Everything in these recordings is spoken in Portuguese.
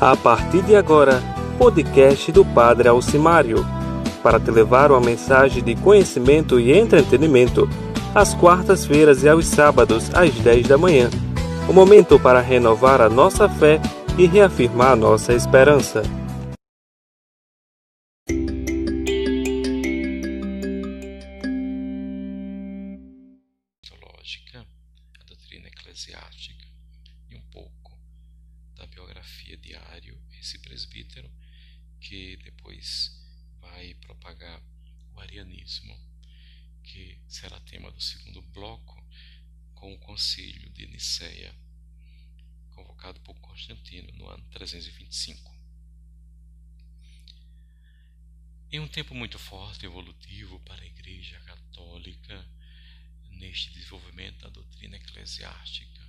A partir de agora, podcast do Padre Alcimário, para te levar uma mensagem de conhecimento e entretenimento, às quartas-feiras e aos sábados, às 10 da manhã. O momento para renovar a nossa fé e reafirmar nossa esperança. 325. Em um tempo muito forte e evolutivo para a Igreja Católica, neste desenvolvimento da doutrina eclesiástica,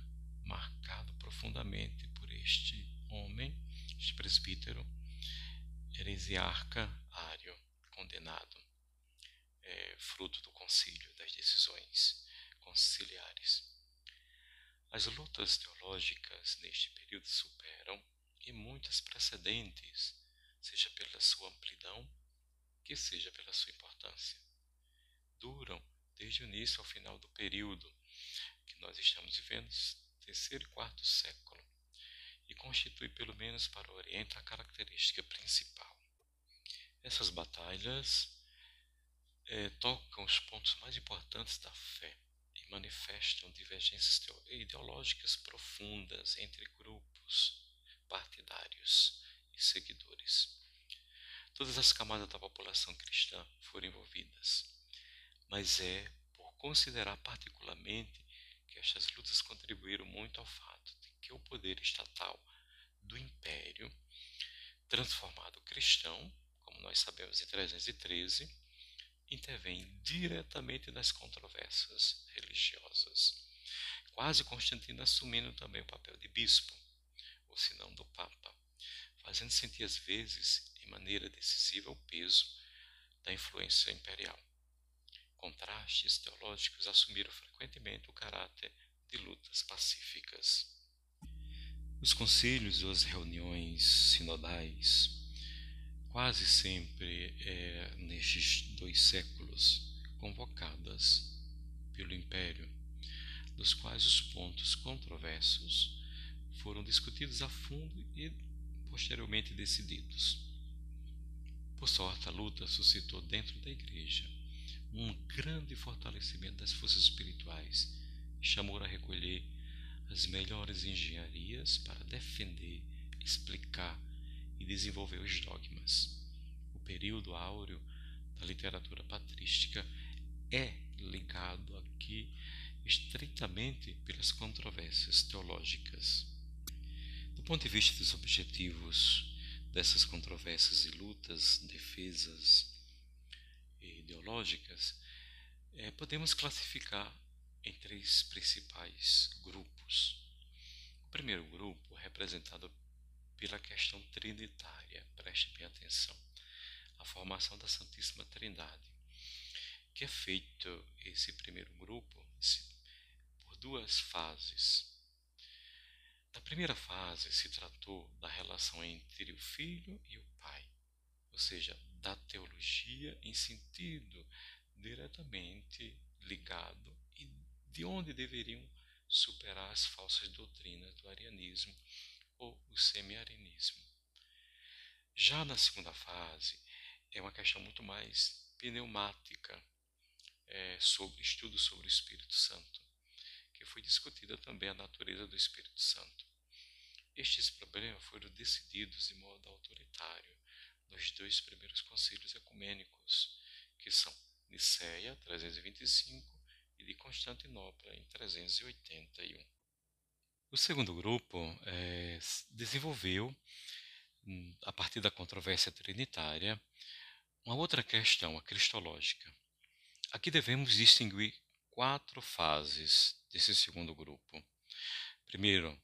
marcado profundamente por este homem, este presbítero, heresiarca Ário, condenado, é, fruto do concílio, das decisões conciliares. As lutas teológicas neste período superam e muitas precedentes, seja pela sua amplidão, que seja pela sua importância. Duram desde o início ao final do período que nós estamos vivendo, terceiro e quarto século, e constitui, pelo menos para o Oriente, a característica principal. Essas batalhas é, tocam os pontos mais importantes da fé e manifestam divergências ideológicas profundas entre grupos partidários e seguidores. Todas as camadas da população cristã foram envolvidas, mas é por considerar particularmente que estas lutas contribuíram muito ao fato de que o poder estatal do império, transformado cristão, como nós sabemos em 313, intervém diretamente nas controvérsias religiosas, quase Constantino assumindo também o papel de bispo, ou se não do papa, fazendo sentir às vezes, em maneira decisiva, o peso da influência imperial. Contrastes teológicos assumiram frequentemente o caráter de lutas pacíficas. Os concílios ou as reuniões sinodais, quase sempre é, nestes dois séculos, convocadas pelo Império, dos quais os pontos controversos foram discutidos a fundo e posteriormente decididos. Por sorte, a luta suscitou dentro da Igreja um grande fortalecimento das forças espirituais e chamou a recolher as melhores engenharias para defender, explicar e desenvolver os dogmas. O período áureo da literatura patrística é ligado aqui estreitamente pelas controvérsias teológicas. Ponto de vista dos objetivos dessas controvérsias e lutas, defesas ideológicas, é, podemos classificar em três principais grupos. O primeiro grupo, representado pela questão trinitária, preste bem atenção, a formação da Santíssima Trindade, que é feito esse primeiro grupo por duas fases. Na primeira fase se tratou da relação entre o Filho e o Pai, ou seja, da teologia em sentido diretamente ligado e de onde deveriam superar as falsas doutrinas do arianismo ou o semi-arianismo. Já na segunda fase, é uma questão muito mais pneumática é, sobre estudo sobre o Espírito Santo, que foi discutida também a natureza do Espírito Santo. Estes problemas foram decididos de modo autoritário nos dois primeiros concílios ecumênicos, que são Nicéia, 325, e de Constantinopla, em 381. O segundo grupo é, desenvolveu, hum, a partir da controvérsia trinitária, uma outra questão, a cristológica. Aqui devemos distinguir quatro fases desse segundo grupo. Primeiro,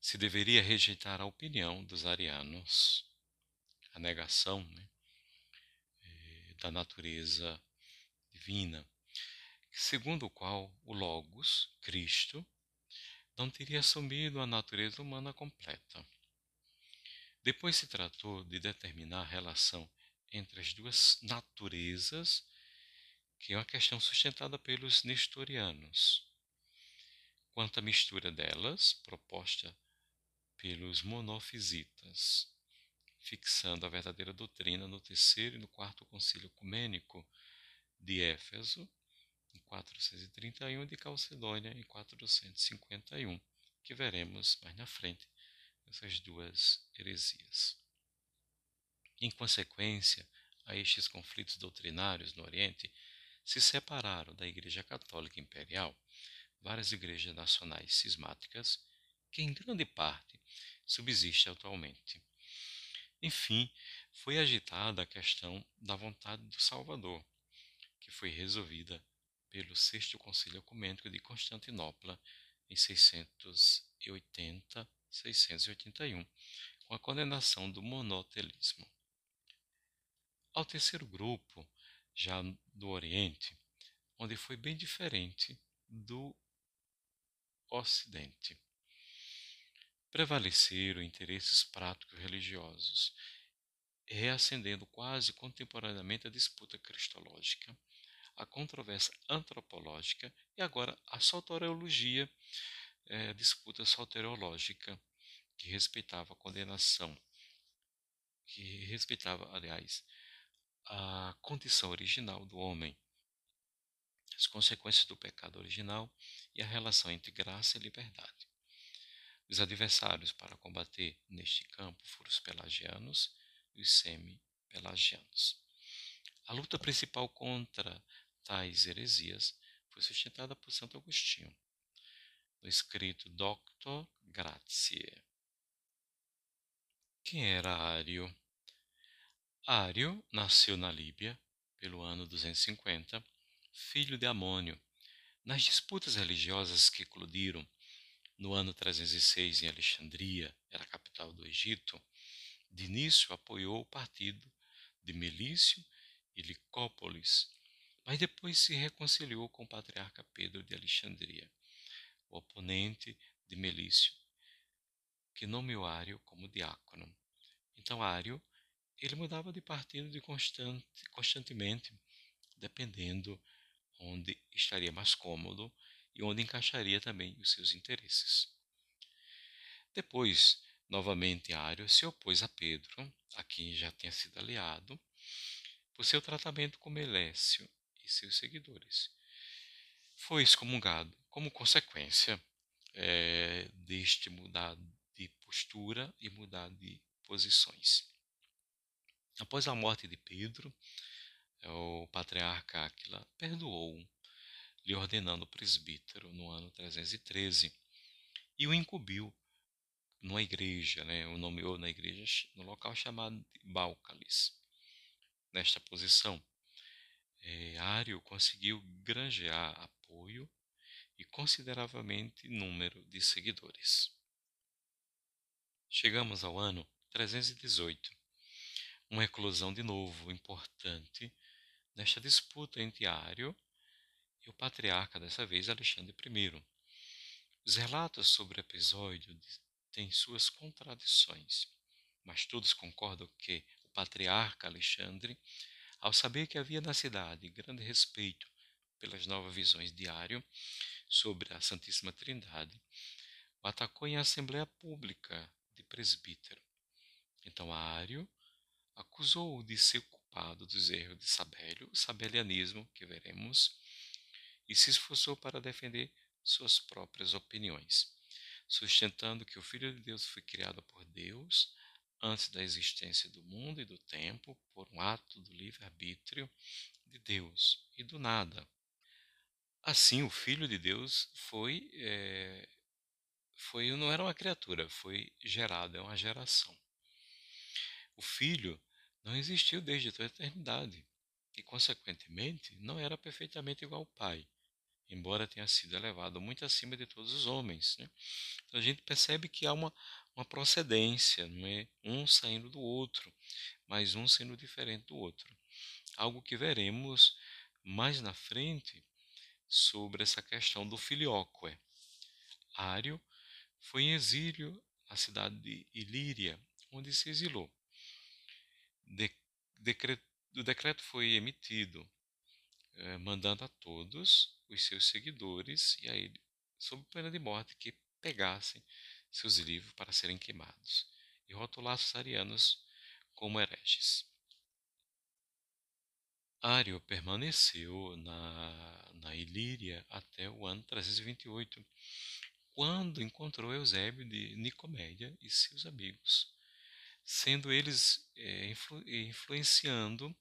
se deveria rejeitar a opinião dos arianos, a negação né, eh, da natureza divina, segundo o qual o Logos, Cristo, não teria assumido a natureza humana completa. Depois se tratou de determinar a relação entre as duas naturezas, que é uma questão sustentada pelos nestorianos. Quanto à mistura delas, proposta pelos monofisitas, fixando a verdadeira doutrina no terceiro e no quarto concílio ecumênico de Éfeso, em 431, e de Calcedônia, em 451, que veremos mais na frente essas duas heresias. Em consequência a estes conflitos doutrinários no Oriente, se separaram da Igreja Católica Imperial várias igrejas nacionais cismáticas, que em grande parte subsistem atualmente. Enfim, foi agitada a questão da vontade do Salvador, que foi resolvida pelo Sexto Concílio Ecumênico de Constantinopla em 680-681, com a condenação do monotelismo. Ao terceiro grupo, já do Oriente, onde foi bem diferente do Ocidente. Prevaleceram interesses práticos religiosos, reacendendo quase contemporaneamente a disputa cristológica, a controvérsia antropológica e agora a soteriologia, é, a disputa soteriológica, que respeitava a condenação, que respeitava, aliás, a condição original do homem, as consequências do pecado original e a relação entre graça e liberdade. Os adversários para combater neste campo foram os pelagianos e os semi-pelagianos. A luta principal contra tais heresias foi sustentada por Santo Agostinho, no escrito Doctor Gratiae. Quem era Ário? Ário nasceu na Líbia pelo ano 250, filho de Amônio. Nas disputas religiosas que eclodiram no ano 306 em Alexandria, era a capital do Egito, de início apoiou o partido de Melício e Licópolis, mas depois se reconciliou com o patriarca Pedro de Alexandria, o oponente de Melício, que nomeou Ário como diácono. Então Ário ele mudava de partido de constante, constantemente, dependendo onde estaria mais cômodo e onde encaixaria também os seus interesses. Depois, novamente, Ário se opôs a Pedro, a quem já tinha sido aliado, por seu tratamento com Melécio e seus seguidores. Foi excomungado como consequência é, deste mudar de postura e mudar de posições. Após a morte de Pedro, o patriarca Áquila perdoou, lhe ordenando presbítero no ano 313 e o incumbiu numa igreja, né, o nomeou na igreja no local chamado de Bálcalis. Nesta posição, é, Ário conseguiu granjear apoio e consideravelmente número de seguidores. Chegamos ao ano 318 uma eclosão de novo importante nesta disputa entre Ário e o patriarca, dessa vez Alexandre I. Os relatos sobre o episódio têm suas contradições, mas todos concordam que o patriarca Alexandre, ao saber que havia na cidade grande respeito pelas novas visões de Ário sobre a Santíssima Trindade, o atacou em assembleia pública de presbítero. Então Ário acusou-o de ser culpado dos erros de Sabélio, o sabelianismo, que veremos, e se esforçou para defender suas próprias opiniões, sustentando que o Filho de Deus foi criado por Deus antes da existência do mundo e do tempo, por um ato do livre-arbítrio de Deus e do nada. Assim, o Filho de Deus foi, é, foi não era uma criatura, foi gerado, é uma geração. O Filho não existiu desde toda a eternidade e, consequentemente, não era perfeitamente igual ao Pai, embora tenha sido elevado muito acima de todos os homens. Né? Então a gente percebe que há uma, uma procedência, não é? um saindo do outro, mas um sendo diferente do outro. Algo que veremos mais na frente sobre essa questão do filioque. Ário foi em exílio na cidade de Ilíria, onde se exilou. De, decreto, o decreto foi emitido eh, mandando a todos os seus seguidores e a ele, sob pena de morte, que pegassem seus livros para serem queimados e rotulassem os arianos como hereges. Ário permaneceu na, na Ilíria até o ano 328, quando encontrou Eusébio de Nicomédia e seus amigos, sendo eles é, influ, influenciando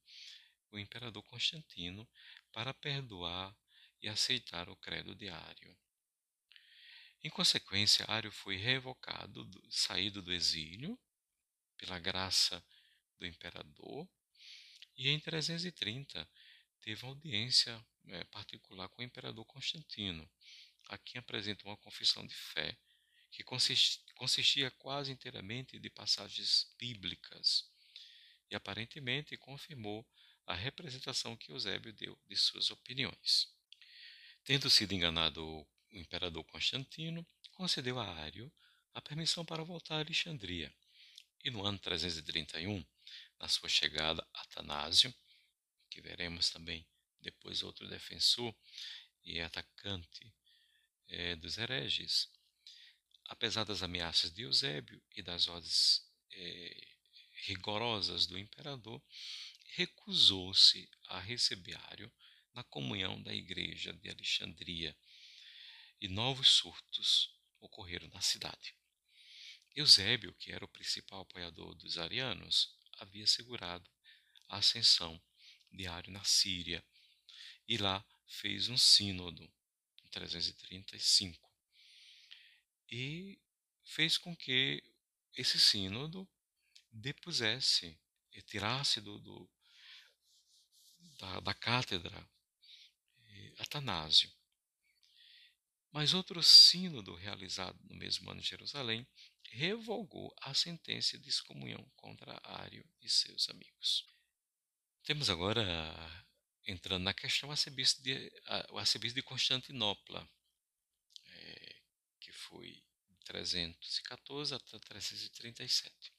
o imperador Constantino para perdoar e aceitar o credo de Ário. Em consequência, Ário foi revocado, saído do exílio, pela graça do imperador, e em 330 teve audiência é, particular com o imperador Constantino, a quem apresenta uma confissão de fé que consistia quase inteiramente de passagens bíblicas e aparentemente confirmou a representação que Eusébio deu de suas opiniões. Tendo sido enganado o imperador Constantino, concedeu a Ário a permissão para voltar a Alexandria. E no ano 331, na sua chegada Atanásio, que veremos também depois outro defensor e atacante é, dos hereges. Apesar das ameaças de Eusébio e das ordens é, rigorosas do imperador, recusou-se a receber Ário na comunhão da igreja de Alexandria e novos surtos ocorreram na cidade. Eusébio, que era o principal apoiador dos arianos, havia segurado a ascensão de Ário na Síria e lá fez um sínodo em 335 e fez com que esse sínodo depusesse e tirasse do, do da, da, cátedra eh, Atanásio. Mas outro sínodo realizado no mesmo ano em Jerusalém revogou a sentença de excomunhão contra Ário e seus amigos. Temos agora, entrando na questão, o arcebispo de, o arcebispo de Constantinopla, que foi de 314 até 337,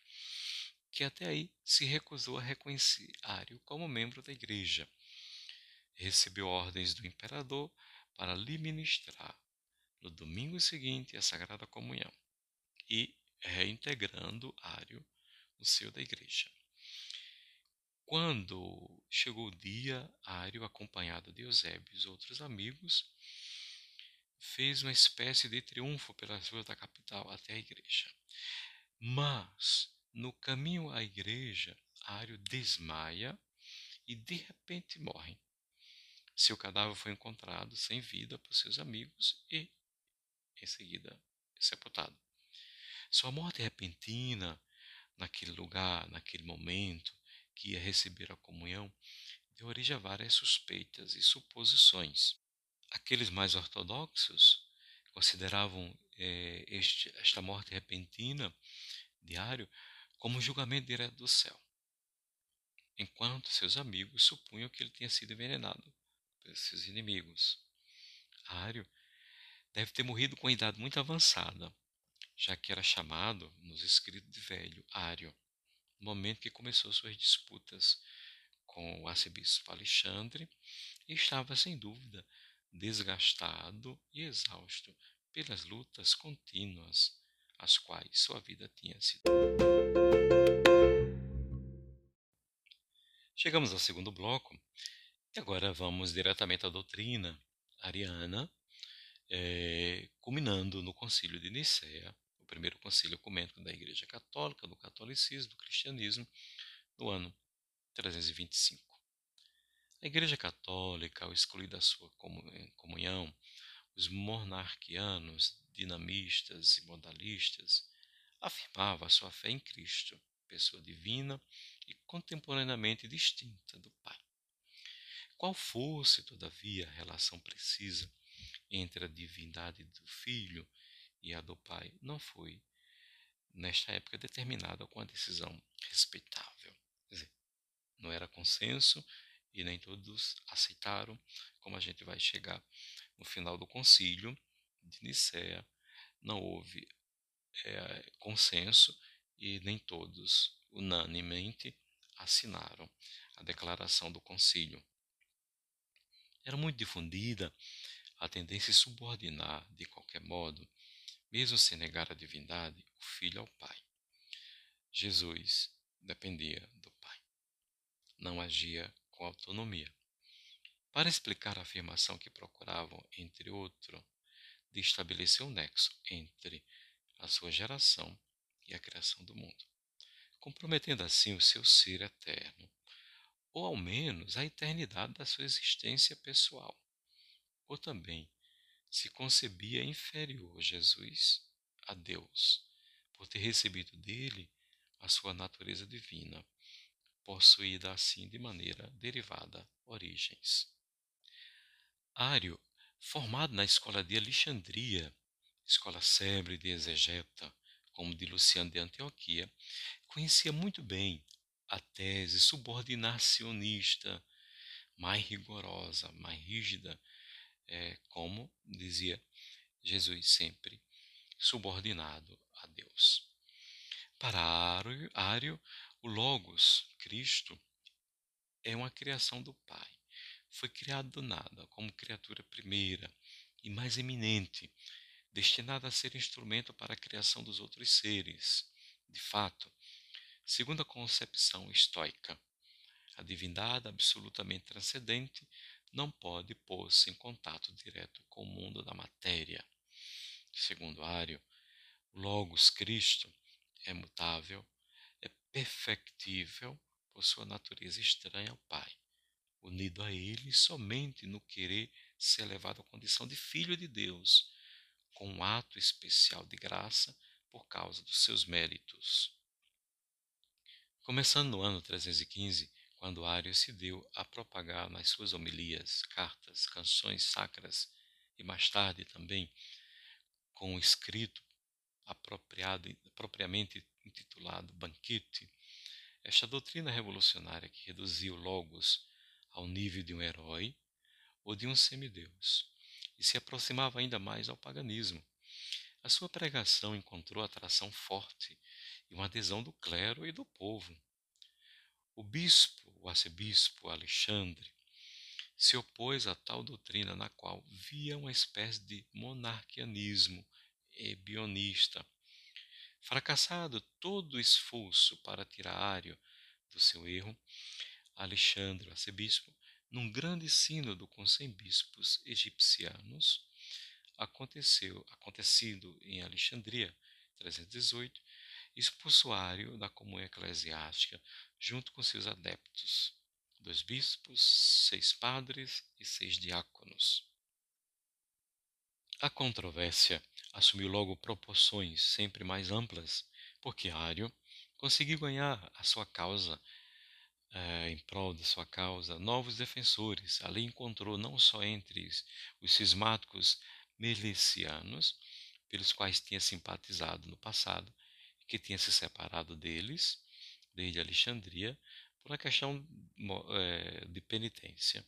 que até aí se recusou a reconhecer Ário como membro da igreja. Recebeu ordens do imperador para lhe ministrar no domingo seguinte a Sagrada Comunhão e reintegrando Ário no seio da igreja. Quando chegou o dia, Ário, acompanhado de Eusébio e os outros amigos, fez uma espécie de triunfo pelas ruas da capital até a igreja. Mas, no caminho à igreja, Ário desmaia e de repente morre. Seu cadáver foi encontrado sem vida por seus amigos e, em seguida, sepultado. Sua morte repentina, naquele lugar, naquele momento, que ia receber a comunhão, deu origem a várias suspeitas e suposições. Aqueles mais ortodoxos consideravam eh, este, esta morte repentina diário como julgamento direto do céu, enquanto seus amigos supunham que ele tinha sido envenenado pelos seus inimigos. Ário deve ter morrido com idade muito avançada, já que era chamado, nos escritos de velho, Ário, no momento que começou suas disputas com o arcebispo Alexandre e estava, sem dúvida, desgastado e exausto pelas lutas contínuas às quais sua vida tinha sido. Chegamos ao segundo bloco e agora vamos diretamente à doutrina ariana, é, culminando no Concílio de Nicéia, primeiro concílio ecumênico da Igreja Católica, do catolicismo, do cristianismo, no ano 325. A Igreja Católica, ao excluir da sua comunhão os monarquianos, dinamistas e modalistas, afirmava sua fé em Cristo, pessoa divina e contemporaneamente distinta do Pai. Qual fosse, todavia, a relação precisa entre a divindade do Filho e a do pai não foi, nesta época, determinada com a decisão respeitável. Quer dizer, não era consenso e nem todos aceitaram, como a gente vai chegar no final do concílio de Nicéia, não houve é, consenso e nem todos unanimemente assinaram a declaração do concílio. Era muito difundida a tendência a subordinar, de qualquer modo, mesmo sem negar a divindade, o filho ao pai. Jesus dependia do pai. Não agia com autonomia. Para explicar a afirmação que procuravam, entre outro, de estabelecer um nexo entre a sua geração e a criação do mundo, comprometendo assim o seu ser eterno, ou ao menos a eternidade da sua existência pessoal. Ou também se concebia inferior Jesus a Deus, por ter recebido dele a sua natureza divina, possuída assim de maneira derivada origens. Ário, formado na escola de Alexandria, escola célebre de exegeta, como de Luciano de Antioquia, conhecia muito bem a tese subordinacionista, mais rigorosa, mais rígida, é, como dizia Jesus sempre, subordinado a Deus. Para Ário, o Logos, Cristo, é uma criação do Pai. Foi criado do nada, como criatura primeira e mais eminente, destinada a ser instrumento para a criação dos outros seres. De fato, segundo a concepção estoica, a divindade absolutamente transcendente não pode pôr-se em contato direto com o mundo da matéria. Segundo Ário, Logos Cristo é mutável, perfectível por sua natureza estranha ao Pai, unido a Ele somente no querer ser elevado à condição de Filho de Deus, com um ato especial de graça por causa dos seus méritos. Começando no ano 315, quando Ário se deu a propagar nas suas homilias, cartas, canções sacras e mais tarde também com o escrito apropriado, propriamente intitulado Banquete, esta doutrina revolucionária que reduziu Logos ao nível de um herói ou de um semideus e se aproximava ainda mais ao paganismo. A sua pregação encontrou atração forte e uma adesão do clero e do povo. O bispo o arcebispo Alexandre, se opôs a tal doutrina na qual via uma espécie de monarquianismo ebionista. Fracassado todo o esforço para tirar Ário do seu erro, Alexandre, arcebispo, num grande sínodo com cem bispos egipcianos, aconteceu, acontecido em Alexandria, 318, expulsou Ário da comunhão eclesiástica junto com seus adeptos, dois bispos, seis padres e seis diáconos. A controvérsia assumiu logo proporções sempre mais amplas, porque Ário conseguiu ganhar a sua causa, eh, em prol da sua causa, novos defensores. Ali encontrou não só entre os cismáticos melecianos, pelos quais tinha simpatizado no passado, que tinha se separado deles, desde Alexandria, por uma questão é, de penitência.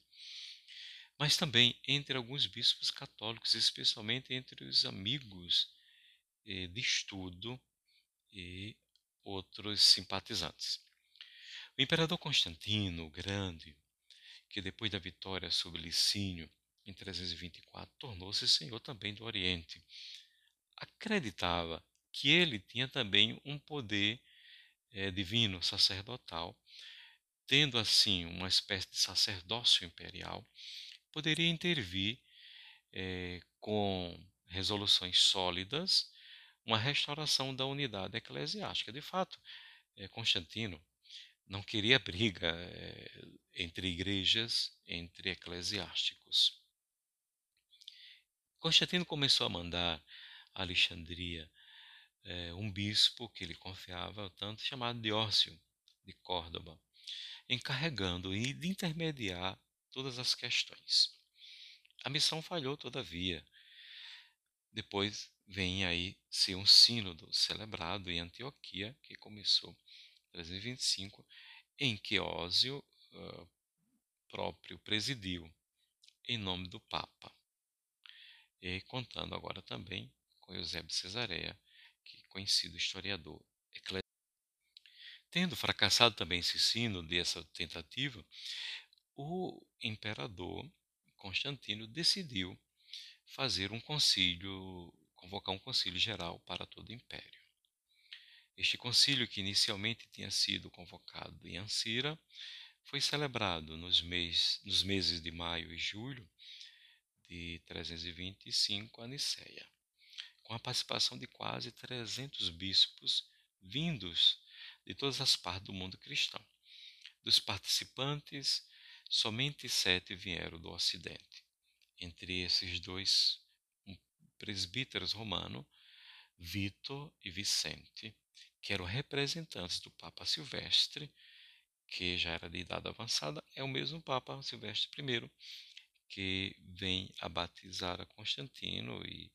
Mas também entre alguns bispos católicos, especialmente entre os amigos eh, de estudo e outros simpatizantes. O imperador Constantino o Grande, que depois da vitória sobre Licínio em 324 tornou-se senhor também do Oriente, acreditava que ele tinha também um poder é, divino, sacerdotal, tendo assim uma espécie de sacerdócio imperial, poderia intervir é, com resoluções sólidas uma restauração da unidade eclesiástica. De fato, é, Constantino não queria briga é, entre igrejas, entre eclesiásticos. Constantino começou a mandar a Alexandria um bispo que ele confiava tanto, chamado Diórcio de Córdoba, encarregando de intermediar todas as questões. A missão falhou, todavia. Depois vem aí ser um sínodo celebrado em Antioquia, que começou em 325, em que Ósio uh, próprio presidiu em nome do Papa. E contando agora também com Eusébio Cesareia, que conhecido historiador Tendo fracassado também esse sino dessa tentativa, o imperador Constantino decidiu fazer um concílio, convocar um concílio geral para todo o império. Este concílio, que inicialmente tinha sido convocado em Ancira, foi celebrado nos, mês, nos meses de maio e julho de 325 a Niceia, com a participação de quase 300 bispos vindos de todas as partes do mundo cristão. Dos participantes, somente sete vieram do Ocidente. Entre esses dois, um presbíteros romano, Vitor e Vicente, que eram representantes do Papa Silvestre, que já era de idade avançada, é o mesmo Papa Silvestre I, que vem a batizar a Constantino e,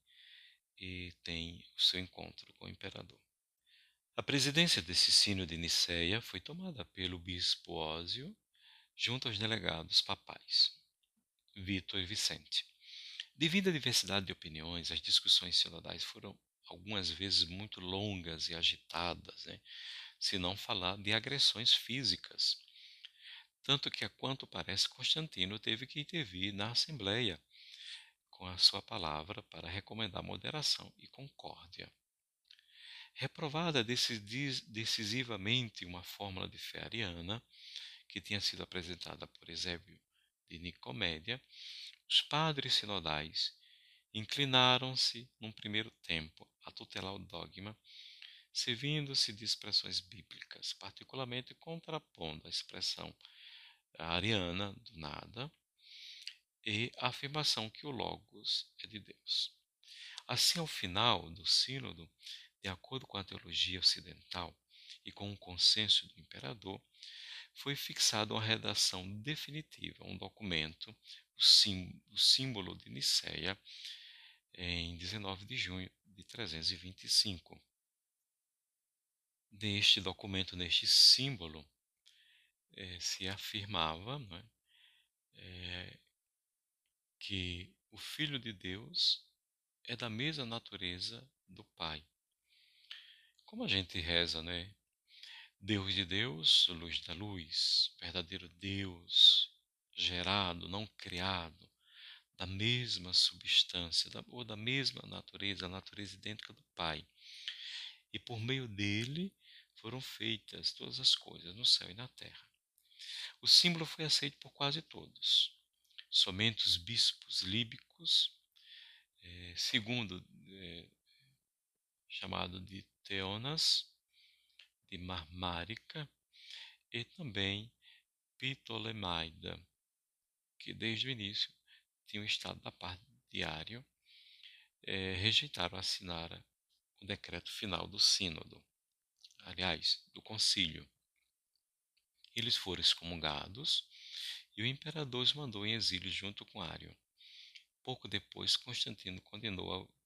e tem o seu encontro com o imperador. A presidência desse sino de Niceia foi tomada pelo bispo Ósio, junto aos delegados papais, Vitor e Vicente. Devido à diversidade de opiniões, as discussões sinodais foram algumas vezes muito longas e agitadas, né? se não falar de agressões físicas. Tanto que, a quanto parece, Constantino teve que intervir na Assembleia com a sua palavra para recomendar moderação e concórdia. Reprovada decisivamente uma fórmula de fé ariana, que tinha sido apresentada por Eusébio de Nicomédia, os padres sinodais inclinaram-se, num primeiro tempo, a tutelar o dogma, servindo-se de expressões bíblicas, particularmente contrapondo a expressão ariana do nada e a afirmação que o Logos é de Deus. Assim, ao final do Sínodo, de acordo com a teologia ocidental e com o consenso do imperador, foi fixada uma redação definitiva, um documento, o símbolo de Niceia, em 19 de junho de 325. Neste documento, neste símbolo, eh, se afirmava né, que o Filho de Deus é da mesma natureza do Pai. Como a gente reza, né? Deus de Deus, luz da luz, verdadeiro Deus, gerado, não criado, da mesma substância, da, ou da mesma natureza, a natureza idêntica do Pai. E por meio dele foram feitas todas as coisas no céu e na terra. O símbolo foi aceito por quase todos. Somente os bispos líbicos, eh, segundo eh, chamado de Teonas, de Marmárica, e também Ptolemaida, que desde o início tinham estado da parte diário, é, rejeitaram assinar o decreto final do sínodo, aliás, do concílio. Eles foram excomungados e o imperador os mandou em exílio junto com Ário. Pouco depois, Constantino condenou ao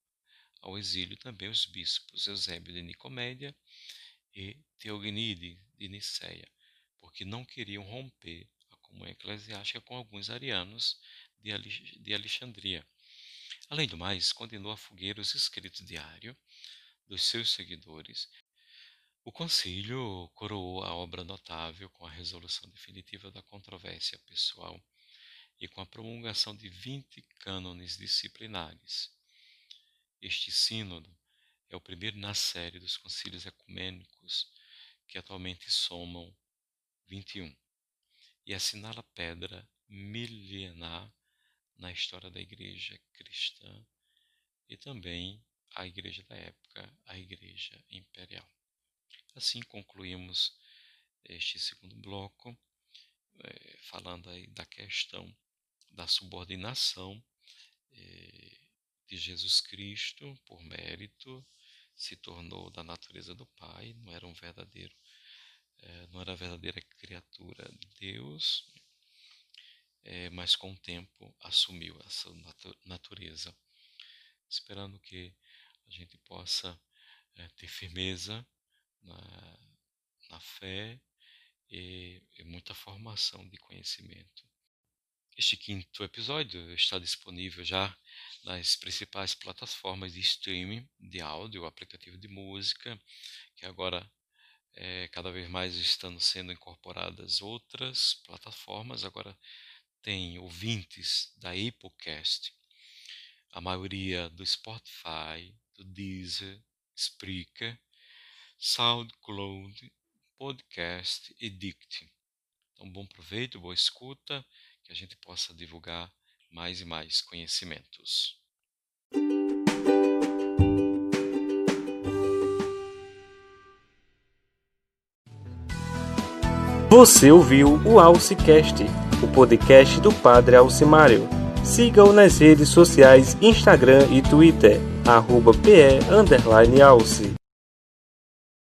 ao exílio também os bispos Eusébio de Nicomédia e Teognide de Niceia, porque não queriam romper a comunhão eclesiástica com alguns arianos de Alexandria. Além do mais, condenou a fogueira os escritos diário dos seus seguidores. O concílio coroou a obra notável com a resolução definitiva da controvérsia pessoal e com a promulgação de 20 cânones disciplinares. Este sínodo é o primeiro na série dos concílios ecumênicos, que atualmente somam 21, e assinala pedra milenar na história da igreja cristã e também a igreja da época, a igreja imperial. Assim concluímos este segundo bloco, eh, falando aí da questão da subordinação eh, de Jesus Cristo, por mérito, se tornou da natureza do Pai, não era um verdadeiro, é, não era a verdadeira criatura de Deus, é, mas com o tempo assumiu essa natureza, esperando que a gente possa é, ter firmeza na, na fé e, e muita formação de conhecimento. Este quinto episódio está disponível já nas principais plataformas de streaming de áudio, aplicativo de música, que agora é, cada vez mais estão sendo incorporadas outras plataformas. Agora tem ouvintes da Applecast, a maioria do Spotify, do Deezer, Spreaker, SoundCloud, Podcast e Dict. Então, bom proveito, boa escuta, que a gente possa divulgar mais e mais conhecimentos. Você ouviu o Alcicast, o podcast do Padre Alcimário. Siga-o nas redes sociais Instagram e Twitter, arroba PE.